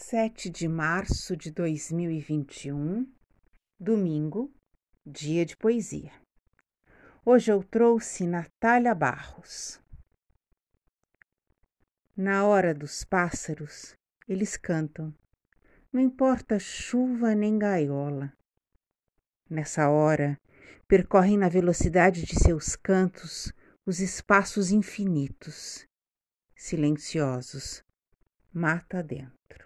7 de março de dois mil e vinte e um, domingo, dia de poesia. Hoje eu trouxe Natália Barros. Na hora dos pássaros, eles cantam, não importa chuva nem gaiola. Nessa hora, percorrem na velocidade de seus cantos os espaços infinitos, silenciosos, mata dentro.